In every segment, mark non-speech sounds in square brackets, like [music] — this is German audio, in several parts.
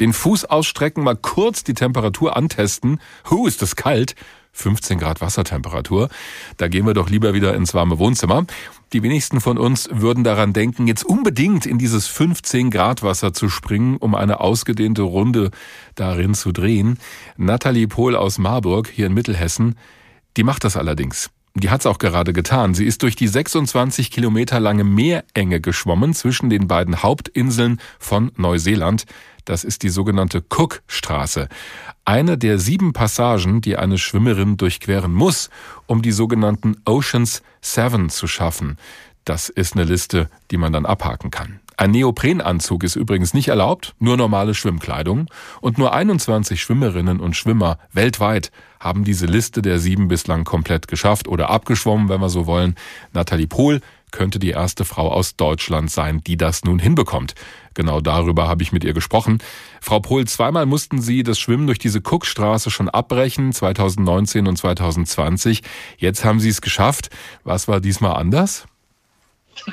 Den Fuß ausstrecken, mal kurz die Temperatur antesten. Hu, ist das kalt. 15 Grad Wassertemperatur. Da gehen wir doch lieber wieder ins warme Wohnzimmer. Die wenigsten von uns würden daran denken, jetzt unbedingt in dieses 15 Grad Wasser zu springen, um eine ausgedehnte Runde darin zu drehen. Nathalie Pohl aus Marburg hier in Mittelhessen, die macht das allerdings. Die hat's auch gerade getan. Sie ist durch die 26 Kilometer lange Meerenge geschwommen zwischen den beiden Hauptinseln von Neuseeland. Das ist die sogenannte Cook-Straße. Eine der sieben Passagen, die eine Schwimmerin durchqueren muss, um die sogenannten Oceans Seven zu schaffen. Das ist eine Liste, die man dann abhaken kann. Ein Neoprenanzug ist übrigens nicht erlaubt, nur normale Schwimmkleidung. Und nur 21 Schwimmerinnen und Schwimmer weltweit haben diese Liste der sieben bislang komplett geschafft oder abgeschwommen, wenn wir so wollen. Nathalie Pohl könnte die erste Frau aus Deutschland sein, die das nun hinbekommt. Genau darüber habe ich mit ihr gesprochen. Frau Pohl, zweimal mussten Sie das Schwimmen durch diese Cookstraße schon abbrechen, 2019 und 2020. Jetzt haben Sie es geschafft. Was war diesmal anders?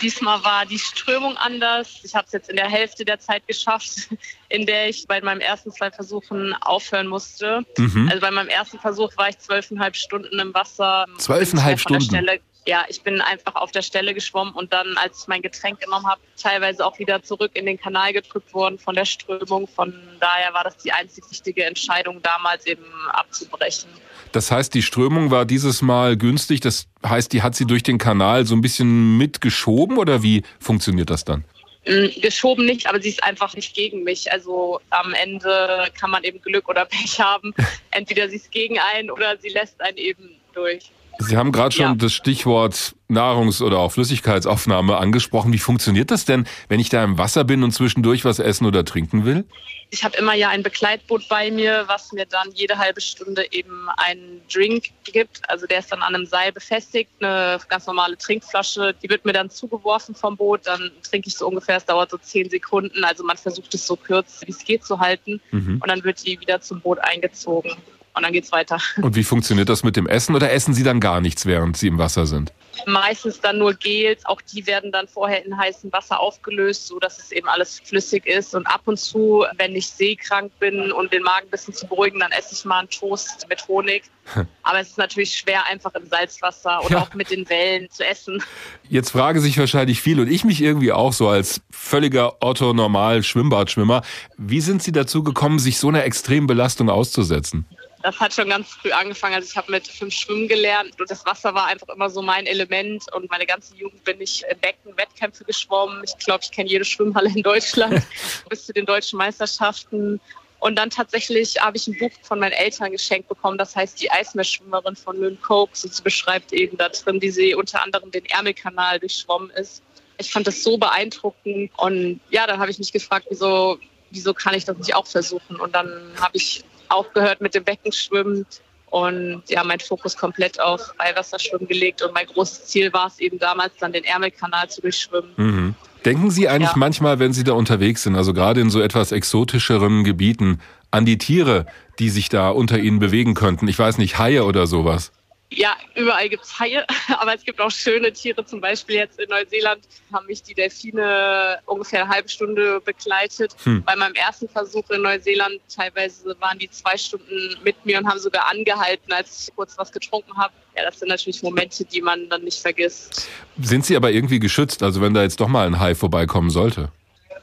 Diesmal war die Strömung anders. Ich habe es jetzt in der Hälfte der Zeit geschafft, in der ich bei meinen ersten zwei Versuchen aufhören musste. Mhm. Also bei meinem ersten Versuch war ich zwölfeinhalb Stunden im Wasser. Zwölfeinhalb Stunden? Ja, ich bin einfach auf der Stelle geschwommen und dann, als ich mein Getränk genommen habe, teilweise auch wieder zurück in den Kanal gedrückt worden von der Strömung. Von daher war das die einzig richtige Entscheidung, damals eben abzubrechen. Das heißt, die Strömung war dieses Mal günstig. Das heißt, die hat sie durch den Kanal so ein bisschen mitgeschoben oder wie funktioniert das dann? Mm, geschoben nicht, aber sie ist einfach nicht gegen mich. Also am Ende kann man eben Glück oder Pech haben. [laughs] Entweder sie ist gegen einen oder sie lässt einen eben durch. Sie haben gerade schon ja. das Stichwort Nahrungs- oder auch Flüssigkeitsaufnahme angesprochen. Wie funktioniert das denn, wenn ich da im Wasser bin und zwischendurch was essen oder trinken will? Ich habe immer ja ein Begleitboot bei mir, was mir dann jede halbe Stunde eben einen Drink gibt. Also der ist dann an einem Seil befestigt, eine ganz normale Trinkflasche. Die wird mir dann zugeworfen vom Boot. Dann trinke ich so ungefähr, es dauert so zehn Sekunden. Also man versucht es so kurz wie es geht zu halten. Mhm. Und dann wird die wieder zum Boot eingezogen und dann geht's weiter. [laughs] Und wie funktioniert das mit dem Essen oder essen Sie dann gar nichts, während Sie im Wasser sind? Meistens dann nur Gels, auch die werden dann vorher in heißem Wasser aufgelöst, so dass es eben alles flüssig ist. Und ab und zu, wenn ich seekrank bin und den Magen ein bisschen zu beruhigen, dann esse ich mal einen Toast mit Honig. [laughs] Aber es ist natürlich schwer, einfach im Salzwasser oder ja. auch mit den Wellen zu essen. Jetzt fragen sich wahrscheinlich viele und ich mich irgendwie auch so als völliger Otto-Normal-Schwimmbadschwimmer. Wie sind Sie dazu gekommen, sich so einer extremen Belastung auszusetzen? Das hat schon ganz früh angefangen. Also ich habe mit fünf Schwimmen gelernt und das Wasser war einfach immer so mein Element. Und meine ganze Jugend bin ich im Becken Wettkämpfe geschwommen. Ich glaube, ich kenne jede Schwimmhalle in Deutschland [laughs] bis zu den deutschen Meisterschaften. Und dann tatsächlich habe ich ein Buch von meinen Eltern geschenkt bekommen, das heißt Die Eismeerschwimmerin von Lynn Cokes. Und sie beschreibt eben da drin, wie sie unter anderem den Ärmelkanal durchschwommen ist. Ich fand das so beeindruckend. Und ja, dann habe ich mich gefragt, wieso, wieso kann ich das nicht auch versuchen? Und dann habe ich aufgehört mit dem Beckenschwimmen und ja, mein Fokus komplett auf Eiwasserschwimmen gelegt. Und mein großes Ziel war es eben damals, dann den Ärmelkanal zu durchschwimmen. Mhm. Denken Sie eigentlich ja. manchmal, wenn Sie da unterwegs sind, also gerade in so etwas exotischeren Gebieten, an die Tiere, die sich da unter Ihnen bewegen könnten? Ich weiß nicht, Haie oder sowas? Ja, überall gibt es Haie, [laughs] aber es gibt auch schöne Tiere. Zum Beispiel jetzt in Neuseeland haben mich die Delfine ungefähr eine halbe Stunde begleitet. Hm. Bei meinem ersten Versuch in Neuseeland teilweise waren die zwei Stunden mit mir und haben sogar angehalten, als ich kurz was getrunken habe. Ja, das sind natürlich Momente, die man dann nicht vergisst. Sind sie aber irgendwie geschützt, also wenn da jetzt doch mal ein Hai vorbeikommen sollte?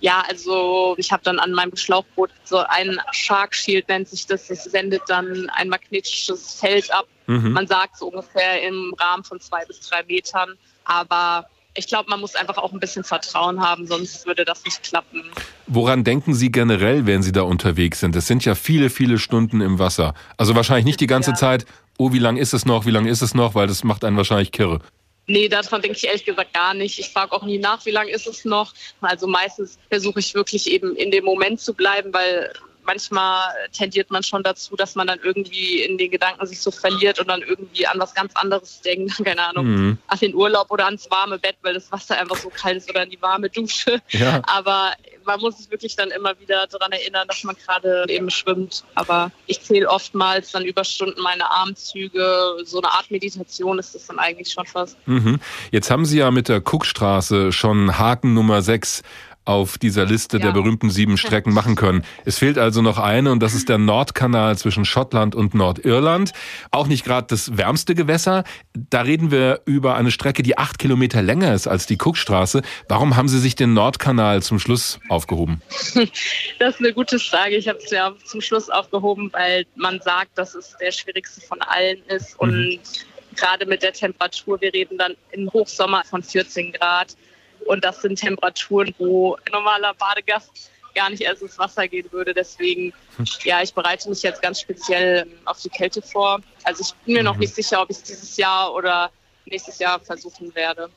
Ja, also ich habe dann an meinem Schlauchboot so ein Shark Shield nennt sich das. Das sendet dann ein magnetisches Feld ab. Mhm. Man sagt so ungefähr im Rahmen von zwei bis drei Metern. Aber ich glaube, man muss einfach auch ein bisschen Vertrauen haben, sonst würde das nicht klappen. Woran denken Sie generell, wenn Sie da unterwegs sind? Es sind ja viele, viele Stunden im Wasser. Also wahrscheinlich nicht die ganze ja. Zeit, oh, wie lang ist es noch, wie lang ist es noch, weil das macht einen wahrscheinlich kirre. Nee, daran denke ich ehrlich gesagt gar nicht. Ich frage auch nie nach, wie lange ist es noch. Also meistens versuche ich wirklich eben in dem Moment zu bleiben, weil manchmal tendiert man schon dazu, dass man dann irgendwie in den Gedanken sich so verliert und dann irgendwie an was ganz anderes denkt. [laughs] Keine Ahnung, mhm. an den Urlaub oder ans warme Bett, weil das Wasser einfach so kalt ist oder an die warme Dusche. Ja. Aber man muss sich wirklich dann immer wieder daran erinnern, dass man gerade eben schwimmt. Aber ich zähle oftmals dann über Stunden meine Armzüge. So eine Art Meditation ist das dann eigentlich schon fast. Mhm. Jetzt haben Sie ja mit der Cookstraße schon Haken Nummer 6 auf dieser Liste ja. der berühmten sieben Strecken machen können. Es fehlt also noch eine und das ist der Nordkanal zwischen Schottland und Nordirland. Auch nicht gerade das wärmste Gewässer. Da reden wir über eine Strecke, die acht Kilometer länger ist als die Cookstraße. Warum haben Sie sich den Nordkanal zum Schluss aufgehoben? [laughs] Das ist eine gute Frage. Ich habe es ja zum Schluss aufgehoben, weil man sagt, dass es der schwierigste von allen ist und mhm. gerade mit der Temperatur, wir reden dann im Hochsommer von 14 Grad und das sind Temperaturen, wo ein normaler Badegast gar nicht erst ins Wasser gehen würde. Deswegen, ja, ich bereite mich jetzt ganz speziell auf die Kälte vor. Also ich bin mir noch mhm. nicht sicher, ob ich es dieses Jahr oder nächstes Jahr versuchen werde.